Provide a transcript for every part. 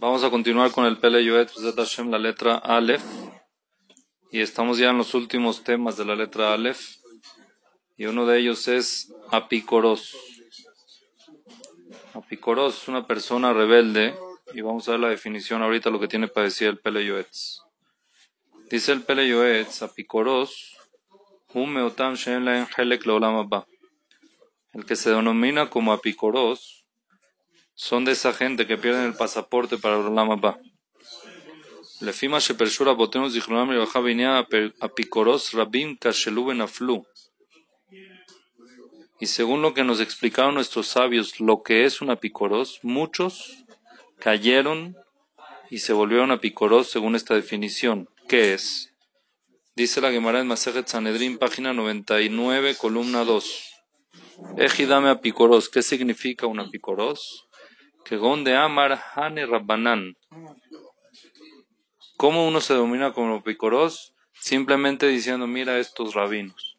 Vamos a continuar con el Pele la letra Aleph. Y estamos ya en los últimos temas de la letra Aleph. Y uno de ellos es Apicoros. Apicoros es una persona rebelde. Y vamos a ver la definición ahorita lo que tiene para decir el Pele Yoet. Dice el Pele Yoet, Apicoros, el que se denomina como Apicoros son de esa gente que pierden el pasaporte para el Olam Abba. Lefima Shepershura Botenos Zichronam Rebaja venía Apicoros Rabim Kasheluben Aflu. Y según lo que nos explicaron nuestros sabios, lo que es un apicoros, muchos cayeron y se volvieron apicoros según esta definición. ¿Qué es? Dice la Gemara en Masejet Sanedrin, página 99, columna 2. Ejidame apicoros. ¿Qué significa un apicoros? Que de Amar Hane Rabbanan. ¿Cómo uno se domina como picoros? Simplemente diciendo, mira estos rabinos.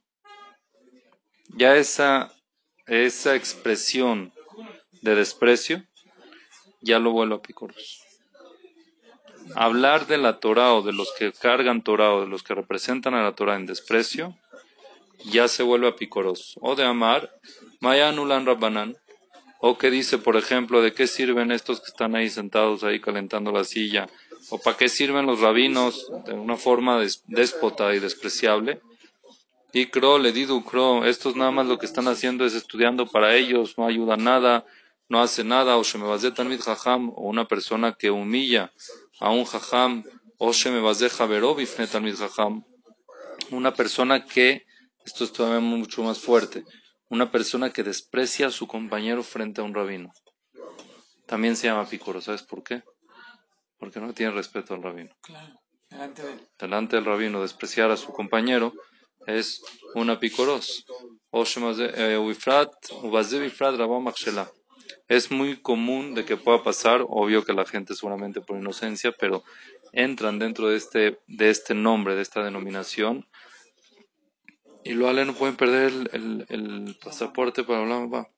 Ya esa, esa expresión de desprecio, ya lo vuelvo a picoros. Hablar de la Torah o de los que cargan Torah o de los que representan a la Torah en desprecio, ya se vuelve a picoros. O de amar, Mayanulan Rabbanan, o que dice, por ejemplo, de qué sirven estos que están ahí sentados ahí calentando la silla, o para qué sirven los rabinos de una forma déspota y despreciable. Y Cro, le digo Cro, estos nada más lo que están haciendo es estudiando para ellos, no ayuda nada, no hace nada, o Shemebazé Talmid Jajam, o una persona que humilla a un Jajam, o Shemebazé Javerov Talmid Jajam, una persona que, esto es todavía mucho más fuerte, una persona que desprecia a su compañero frente a un rabino. También se llama picoro, ¿sabes por qué? Porque no tiene respeto al rabino. delante, del rabino, despreciar a su compañero es una picoros. Eh, es muy común de que pueda pasar, obvio que la gente seguramente por inocencia, pero entran dentro de este, de este nombre, de esta denominación, y lo ale no pueden perder el, el, pasaporte para hablar va.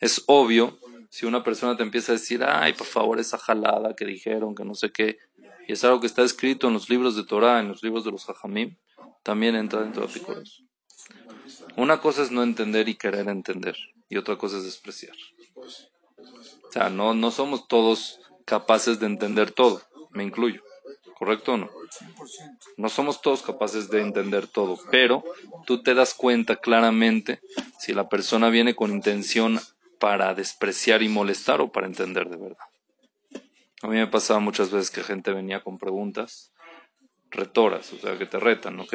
Es obvio, si una persona te empieza a decir, ay, por favor, esa jalada que dijeron, que no sé qué, y es algo que está escrito en los libros de Torah, en los libros de los Jajamim, también entra dentro de Apicoros. Una cosa es no entender y querer entender, y otra cosa es despreciar. O sea, no, no somos todos capaces de entender todo, me incluyo. ¿Correcto o no? No somos todos capaces de entender todo, pero tú te das cuenta claramente si la persona viene con intención para despreciar y molestar o para entender de verdad. A mí me pasaba muchas veces que gente venía con preguntas retoras, o sea, que te retan, ¿ok?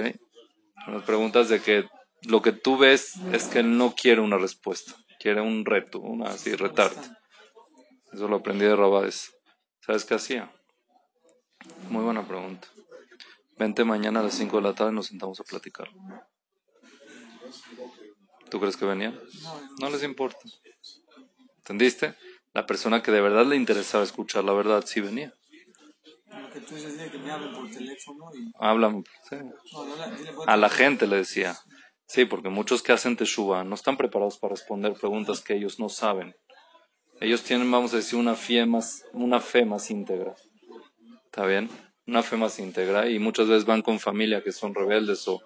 Preguntas de que lo que tú ves es que él no quiere una respuesta, quiere un reto, una así, retarte. Eso lo aprendí de Rabades. ¿Sabes qué hacía? Muy buena pregunta. Vente mañana a las 5 de la tarde y nos sentamos a platicar. ¿Tú crees que venía? No les importa. ¿Entendiste? La persona que de verdad le interesaba escuchar la verdad sí venía. Hablan, A la gente le decía. Sí, porque muchos que hacen teshuva no están preparados para responder preguntas que ellos no saben. Ellos tienen, vamos a decir, una fe más, una fe más íntegra. ¿Está bien? Una fe más íntegra. Y muchas veces van con familia que son rebeldes o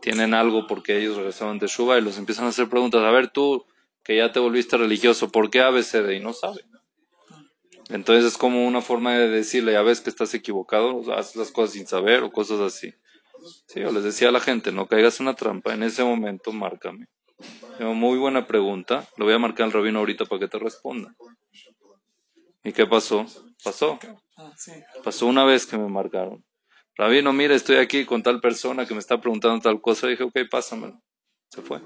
tienen algo porque ellos regresaron de Shuba y los empiezan a hacer preguntas. A ver, tú que ya te volviste religioso, ¿por qué ABCD? Y no sabe. Entonces es como una forma de decirle, ya ves que estás equivocado, haces las cosas sin saber o cosas así. Sí, yo les decía a la gente, no caigas en una trampa, en ese momento márcame. Muy buena pregunta. Lo voy a marcar al rabino ahorita para que te responda. ¿Y qué pasó? Pasó. Pasó una vez que me marcaron. Rabino, mire, estoy aquí con tal persona que me está preguntando tal cosa. dije, ok, pásamelo. Se fue.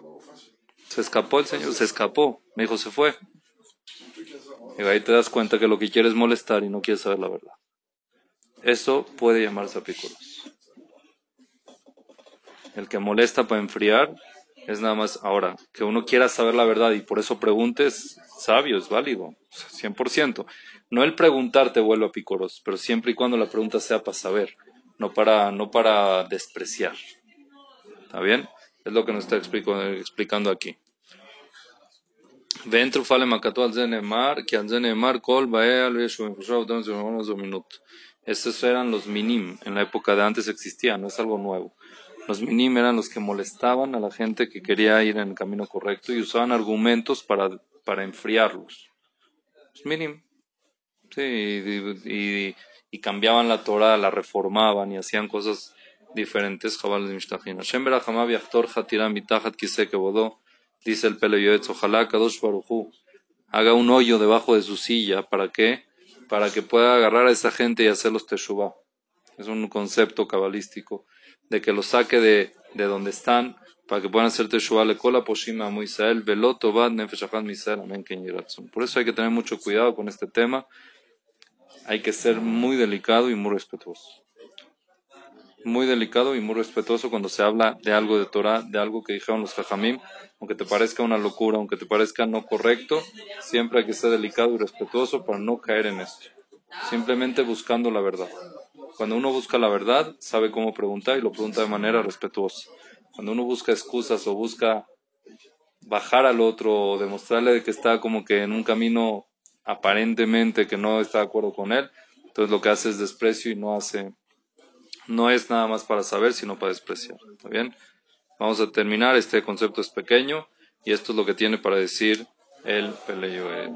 Se escapó el señor, se escapó. Me dijo, se fue. Y ahí te das cuenta que lo que quieres es molestar y no quieres saber la verdad. Eso puede llamarse apiculos. El que molesta para enfriar es nada más ahora, que uno quiera saber la verdad y por eso preguntes, sabio, es válido, 100%. No el preguntar te vuelve a picoros, pero siempre y cuando la pregunta sea para saber, no para, no para despreciar. ¿Está bien? Es lo que nos está explicando aquí. Estos eran los minim, en la época de antes existía, no es algo nuevo. Los minim eran los que molestaban a la gente que quería ir en el camino correcto y usaban argumentos para, para enfriarlos. Los minim. Sí, y, y, y, cambiaban la Torah, la reformaban y hacían cosas diferentes. Dice el Pele Yoetz, ojalá Kadosh haga un hoyo debajo de su silla. ¿Para qué? Para que pueda agarrar a esa gente y hacerlos teshuvah. Es un concepto cabalístico de que los saque de, de donde están para que puedan hacer teshuvah le cola poshima Moisael veloto bad nefeshachat misael amen Por eso hay que tener mucho cuidado con este tema. Hay que ser muy delicado y muy respetuoso muy delicado y muy respetuoso cuando se habla de algo de Torah, de algo que dijeron los Jajamim, aunque te parezca una locura, aunque te parezca no correcto, siempre hay que ser delicado y respetuoso para no caer en esto. Simplemente buscando la verdad. Cuando uno busca la verdad, sabe cómo preguntar y lo pregunta de manera respetuosa. Cuando uno busca excusas o busca bajar al otro o demostrarle que está como que en un camino aparentemente que no está de acuerdo con él, entonces lo que hace es desprecio y no hace no es nada más para saber, sino para despreciar. ¿Está bien? Vamos a terminar. Este concepto es pequeño y esto es lo que tiene para decir el Peleyoel.